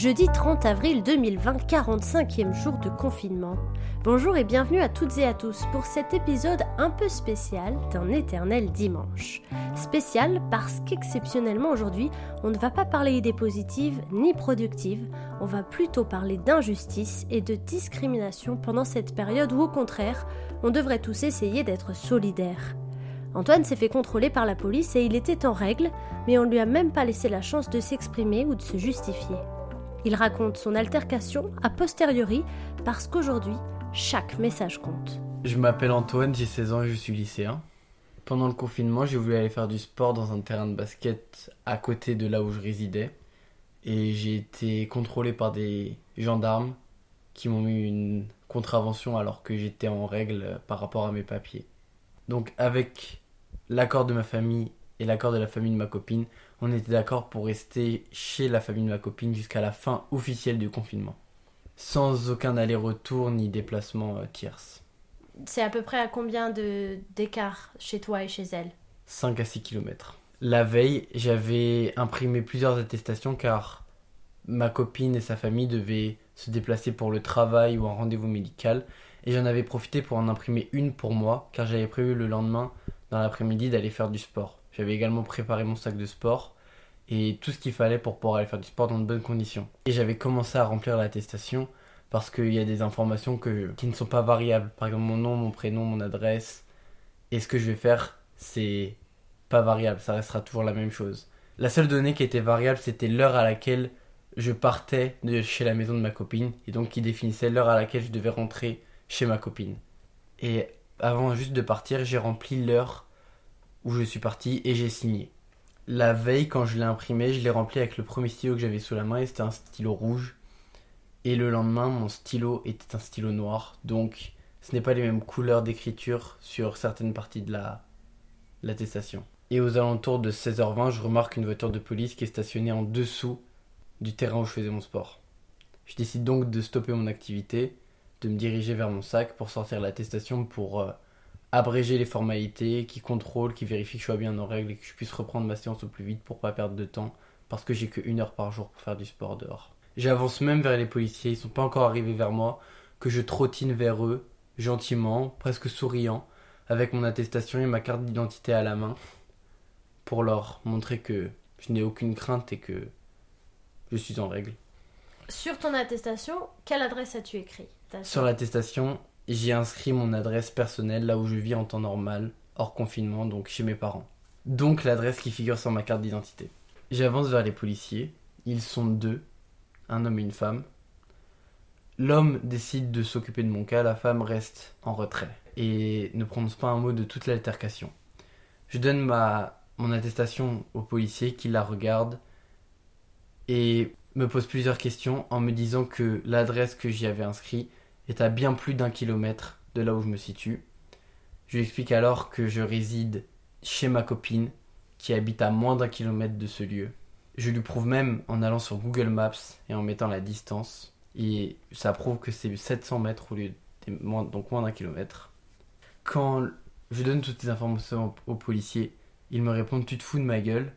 Jeudi 30 avril 2020, 45e jour de confinement. Bonjour et bienvenue à toutes et à tous pour cet épisode un peu spécial d'un éternel dimanche. Spécial parce qu'exceptionnellement aujourd'hui, on ne va pas parler idées positives ni productives, on va plutôt parler d'injustice et de discrimination pendant cette période où au contraire, on devrait tous essayer d'être solidaires. Antoine s'est fait contrôler par la police et il était en règle, mais on ne lui a même pas laissé la chance de s'exprimer ou de se justifier. Il raconte son altercation a posteriori parce qu'aujourd'hui, chaque message compte. Je m'appelle Antoine, j'ai 16 ans et je suis lycéen. Pendant le confinement, j'ai voulu aller faire du sport dans un terrain de basket à côté de là où je résidais. Et j'ai été contrôlé par des gendarmes qui m'ont mis une contravention alors que j'étais en règle par rapport à mes papiers. Donc avec l'accord de ma famille et l'accord de la famille de ma copine, on était d'accord pour rester chez la famille de ma copine jusqu'à la fin officielle du confinement. Sans aucun aller-retour ni déplacement euh, tierce. C'est à peu près à combien de d'écart chez toi et chez elle? 5 à 6 km. La veille, j'avais imprimé plusieurs attestations car ma copine et sa famille devaient se déplacer pour le travail ou un rendez-vous médical et j'en avais profité pour en imprimer une pour moi car j'avais prévu le lendemain dans l'après-midi d'aller faire du sport. J'avais également préparé mon sac de sport et tout ce qu'il fallait pour pouvoir aller faire du sport dans de bonnes conditions. Et j'avais commencé à remplir l'attestation parce qu'il y a des informations qui ne sont pas variables. Par exemple, mon nom, mon prénom, mon adresse. Et ce que je vais faire, c'est pas variable, ça restera toujours la même chose. La seule donnée qui était variable, c'était l'heure à laquelle je partais de chez la maison de ma copine, et donc qui définissait l'heure à laquelle je devais rentrer chez ma copine. Et avant juste de partir, j'ai rempli l'heure où je suis parti et j'ai signé. La veille, quand je l'ai imprimé, je l'ai rempli avec le premier stylo que j'avais sous la main et c'était un stylo rouge. Et le lendemain, mon stylo était un stylo noir. Donc, ce n'est pas les mêmes couleurs d'écriture sur certaines parties de la l'attestation. Et aux alentours de 16h20, je remarque une voiture de police qui est stationnée en dessous du terrain où je faisais mon sport. Je décide donc de stopper mon activité, de me diriger vers mon sac pour sortir l'attestation pour euh, abréger les formalités, qui contrôle, qui vérifie que je sois bien en règle et que je puisse reprendre ma séance au plus vite pour pas perdre de temps parce que j'ai que une heure par jour pour faire du sport dehors. J'avance même vers les policiers, ils sont pas encore arrivés vers moi, que je trottine vers eux, gentiment, presque souriant, avec mon attestation et ma carte d'identité à la main, pour leur montrer que je n'ai aucune crainte et que je suis en règle. Sur ton attestation, quelle adresse as-tu écrit? Sur l'attestation, j'ai inscrit mon adresse personnelle là où je vis en temps normal, hors confinement, donc chez mes parents. Donc l'adresse qui figure sur ma carte d'identité. J'avance vers les policiers. Ils sont deux, un homme et une femme. L'homme décide de s'occuper de mon cas, la femme reste en retrait et ne prononce pas un mot de toute l'altercation. Je donne ma, mon attestation au policier qui la regarde et me pose plusieurs questions en me disant que l'adresse que j'y avais inscrite est à bien plus d'un kilomètre de là où je me situe. Je lui explique alors que je réside chez ma copine qui habite à moins d'un kilomètre de ce lieu. Je lui prouve même en allant sur Google Maps et en mettant la distance. Et ça prouve que c'est 700 mètres au lieu de moins, donc moins d'un kilomètre. Quand je donne toutes ces informations au policier, il me répond Tu te fous de ma gueule.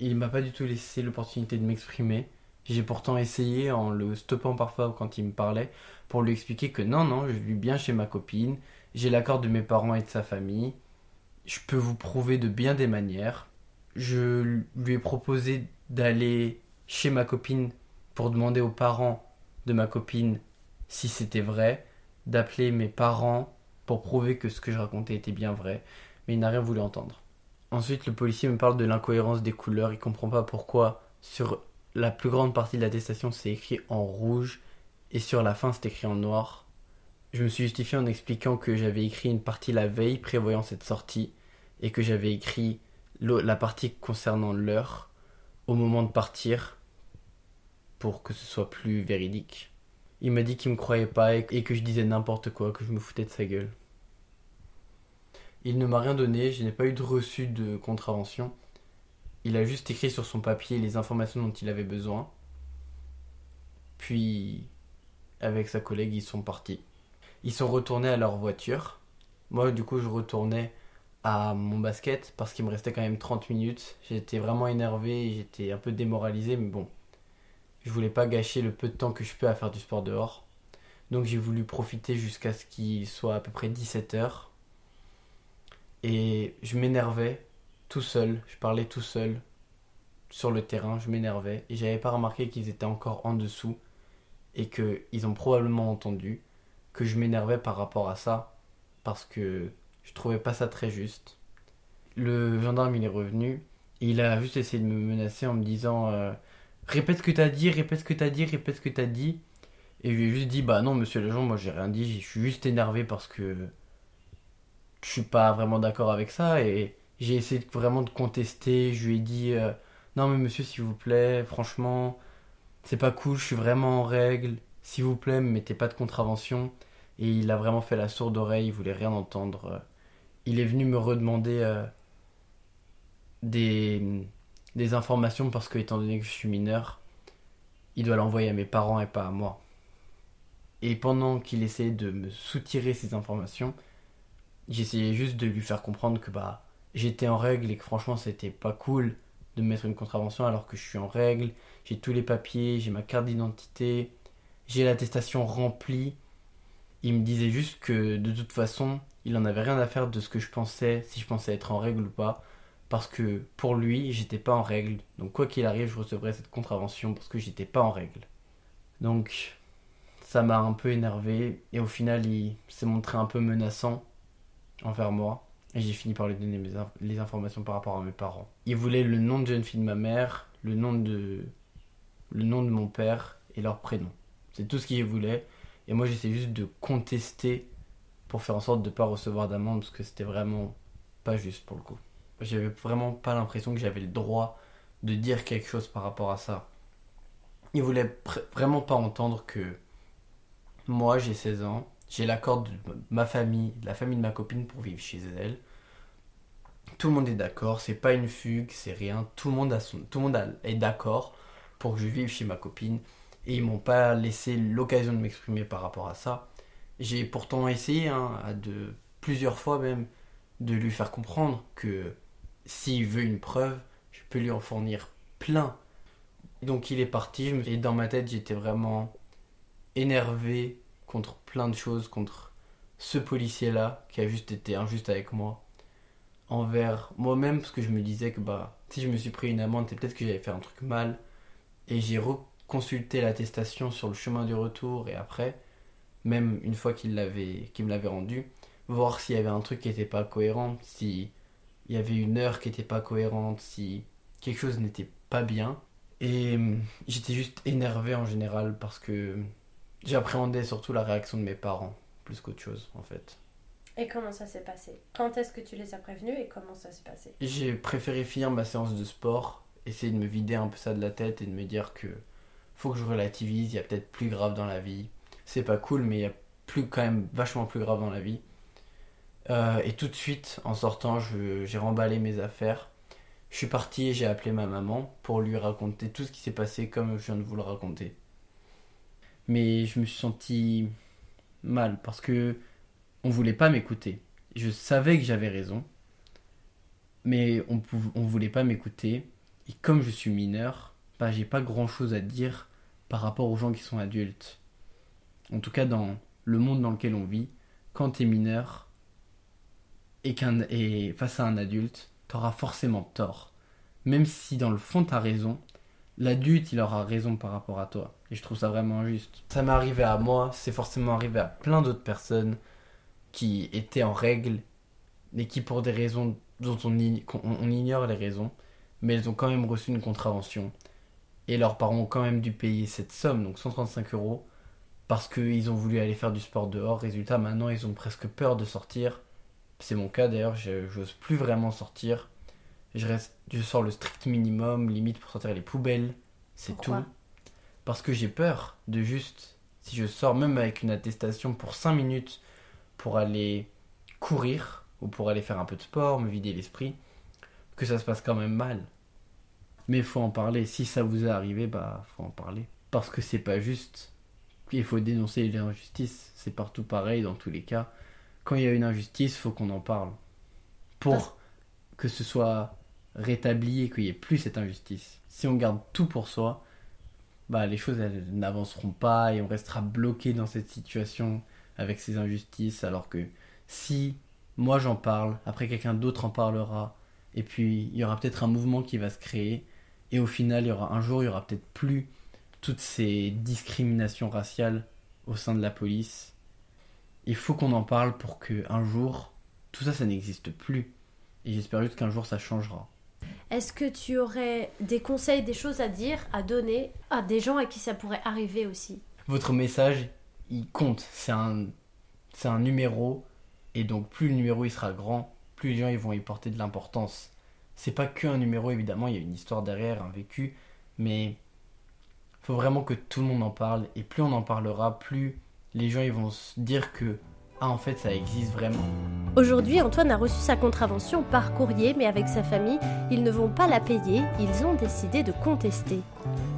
Il m'a pas du tout laissé l'opportunité de m'exprimer. J'ai pourtant essayé en le stoppant parfois quand il me parlait pour lui expliquer que non, non, je vis bien chez ma copine, j'ai l'accord de mes parents et de sa famille, je peux vous prouver de bien des manières. Je lui ai proposé d'aller chez ma copine pour demander aux parents de ma copine si c'était vrai, d'appeler mes parents pour prouver que ce que je racontais était bien vrai, mais il n'a rien voulu entendre. Ensuite, le policier me parle de l'incohérence des couleurs, il comprend pas pourquoi sur la plus grande partie de l'attestation c'est écrit en rouge et sur la fin c'est écrit en noir. Je me suis justifié en expliquant que j'avais écrit une partie la veille prévoyant cette sortie et que j'avais écrit la partie concernant l'heure au moment de partir pour que ce soit plus véridique. Il m'a dit qu'il me croyait pas et que je disais n'importe quoi, que je me foutais de sa gueule. Il ne m'a rien donné, je n'ai pas eu de reçu de contravention. Il a juste écrit sur son papier les informations dont il avait besoin. Puis, avec sa collègue, ils sont partis. Ils sont retournés à leur voiture. Moi, du coup, je retournais à mon basket parce qu'il me restait quand même 30 minutes. J'étais vraiment énervé, j'étais un peu démoralisé, mais bon. je voulais pas gâcher le peu de temps que je peux à faire du sport dehors. Donc j'ai voulu profiter jusqu'à ce qu'il soit à peu près 17h. Et je m'énervais tout seul, je parlais tout seul sur le terrain, je m'énervais et j'avais pas remarqué qu'ils étaient encore en dessous et qu'ils ont probablement entendu que je m'énervais par rapport à ça parce que je trouvais pas ça très juste. Le gendarme il est revenu et il a juste essayé de me menacer en me disant euh, répète ce que t'as dit, répète ce que t'as dit, répète ce que t'as dit. Et je lui ai juste dit bah non monsieur l'agent, moi j'ai rien dit, je suis juste énervé parce que je suis pas vraiment d'accord avec ça et j'ai essayé vraiment de contester, je lui ai dit euh, non mais monsieur s'il vous plaît, franchement c'est pas cool, je suis vraiment en règle, s'il vous plaît, me mettez pas de contravention. Et il a vraiment fait la sourde oreille, il voulait rien entendre. Il est venu me redemander euh, des, des informations parce que, étant donné que je suis mineur, il doit l'envoyer à mes parents et pas à moi. Et pendant qu'il essayait de me soutirer ces informations, j'essayais juste de lui faire comprendre que bah j'étais en règle et que franchement c'était pas cool de me mettre une contravention alors que je suis en règle, j'ai tous les papiers, j'ai ma carte d'identité, j'ai l'attestation remplie. Il me disait juste que de toute façon, il en avait rien à faire de ce que je pensais, si je pensais être en règle ou pas, parce que pour lui, j'étais pas en règle. Donc quoi qu'il arrive, je recevrais cette contravention parce que j'étais pas en règle. Donc ça m'a un peu énervé et au final, il s'est montré un peu menaçant envers moi. Et j'ai fini par lui donner les informations par rapport à mes parents. Il voulait le nom de jeune fille de ma mère, le nom de, le nom de mon père et leur prénom. C'est tout ce qu'il voulait. Et moi, j'essaie juste de contester pour faire en sorte de ne pas recevoir d'amende parce que c'était vraiment pas juste pour le coup. J'avais vraiment pas l'impression que j'avais le droit de dire quelque chose par rapport à ça. Il voulait vraiment pas entendre que moi, j'ai 16 ans, j'ai l'accord de ma famille, de la famille de ma copine pour vivre chez elle. Tout le monde est d'accord, c'est pas une fugue, c'est rien. Tout le monde, a son, tout le est d'accord pour que je vive chez ma copine. Et ils m'ont pas laissé l'occasion de m'exprimer par rapport à ça. J'ai pourtant essayé, hein, de, plusieurs fois même, de lui faire comprendre que s'il veut une preuve, je peux lui en fournir plein. Donc il est parti, et dans ma tête j'étais vraiment énervé contre plein de choses, contre ce policier-là qui a juste été injuste avec moi, envers moi-même, parce que je me disais que bah, si je me suis pris une amende, c'est peut-être que j'avais fait un truc mal, et j'ai consulter l'attestation sur le chemin du retour et après, même une fois qu'il qu'il me l'avait rendu, voir s'il y avait un truc qui n'était pas cohérent, si il y avait une heure qui n'était pas cohérente, si quelque chose n'était pas bien. Et hum, j'étais juste énervé en général parce que j'appréhendais surtout la réaction de mes parents, plus qu'autre chose en fait. Et comment ça s'est passé? Quand est-ce que tu les as prévenus et comment ça s'est passé? J'ai préféré finir ma séance de sport, essayer de me vider un peu ça de la tête et de me dire que faut que je relativise, il y a peut-être plus grave dans la vie. C'est pas cool, mais il y a plus, quand même vachement plus grave dans la vie. Euh, et tout de suite, en sortant, j'ai remballé mes affaires. Je suis parti et j'ai appelé ma maman pour lui raconter tout ce qui s'est passé comme je viens de vous le raconter. Mais je me suis senti mal parce que on voulait pas m'écouter. Je savais que j'avais raison, mais on, on voulait pas m'écouter. Et comme je suis mineur, bah, j'ai pas grand chose à dire par rapport aux gens qui sont adultes. En tout cas, dans le monde dans lequel on vit, quand tu es mineur et, et face à un adulte, tu auras forcément tort. Même si dans le fond tu as raison, l'adulte il aura raison par rapport à toi. Et je trouve ça vraiment injuste. Ça m'est arrivé à moi, c'est forcément arrivé à plein d'autres personnes qui étaient en règle et qui pour des raisons dont on, on ignore les raisons, mais elles ont quand même reçu une contravention et leurs parents ont quand même dû payer cette somme, donc 135 euros, parce qu'ils ont voulu aller faire du sport dehors. Résultat, maintenant, ils ont presque peur de sortir. C'est mon cas d'ailleurs, j'ose plus vraiment sortir. Je, reste, je sors le strict minimum, limite pour sortir les poubelles, c'est tout. Parce que j'ai peur de juste, si je sors même avec une attestation pour 5 minutes pour aller courir ou pour aller faire un peu de sport, me vider l'esprit, que ça se passe quand même mal. Mais il faut en parler. Si ça vous est arrivé, bah faut en parler. Parce que c'est pas juste. Il faut dénoncer les injustices. C'est partout pareil dans tous les cas. Quand il y a une injustice, faut qu'on en parle. Pour que ce soit rétabli et qu'il n'y ait plus cette injustice. Si on garde tout pour soi, bah, les choses n'avanceront pas et on restera bloqué dans cette situation avec ces injustices. Alors que si moi j'en parle, après quelqu'un d'autre en parlera, et puis il y aura peut-être un mouvement qui va se créer, et au final, il y aura un jour, il y aura peut-être plus toutes ces discriminations raciales au sein de la police. Il faut qu'on en parle pour que un jour, tout ça, ça n'existe plus. Et j'espère juste qu'un jour, ça changera. Est-ce que tu aurais des conseils, des choses à dire, à donner à des gens à qui ça pourrait arriver aussi? Votre message, il compte. C'est un, c'est un numéro. Et donc, plus le numéro il sera grand, plus les gens ils vont y porter de l'importance. C'est pas que un numéro, évidemment, il y a une histoire derrière, un vécu. Mais faut vraiment que tout le monde en parle. Et plus on en parlera, plus les gens ils vont se dire que ah en fait ça existe vraiment. Aujourd'hui, Antoine a reçu sa contravention par courrier, mais avec sa famille, ils ne vont pas la payer, ils ont décidé de contester.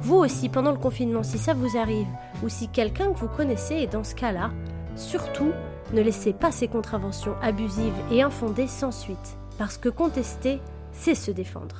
Vous aussi, pendant le confinement, si ça vous arrive, ou si quelqu'un que vous connaissez est dans ce cas-là, surtout, ne laissez pas ces contraventions abusives et infondées sans suite, parce que contester, c'est se défendre.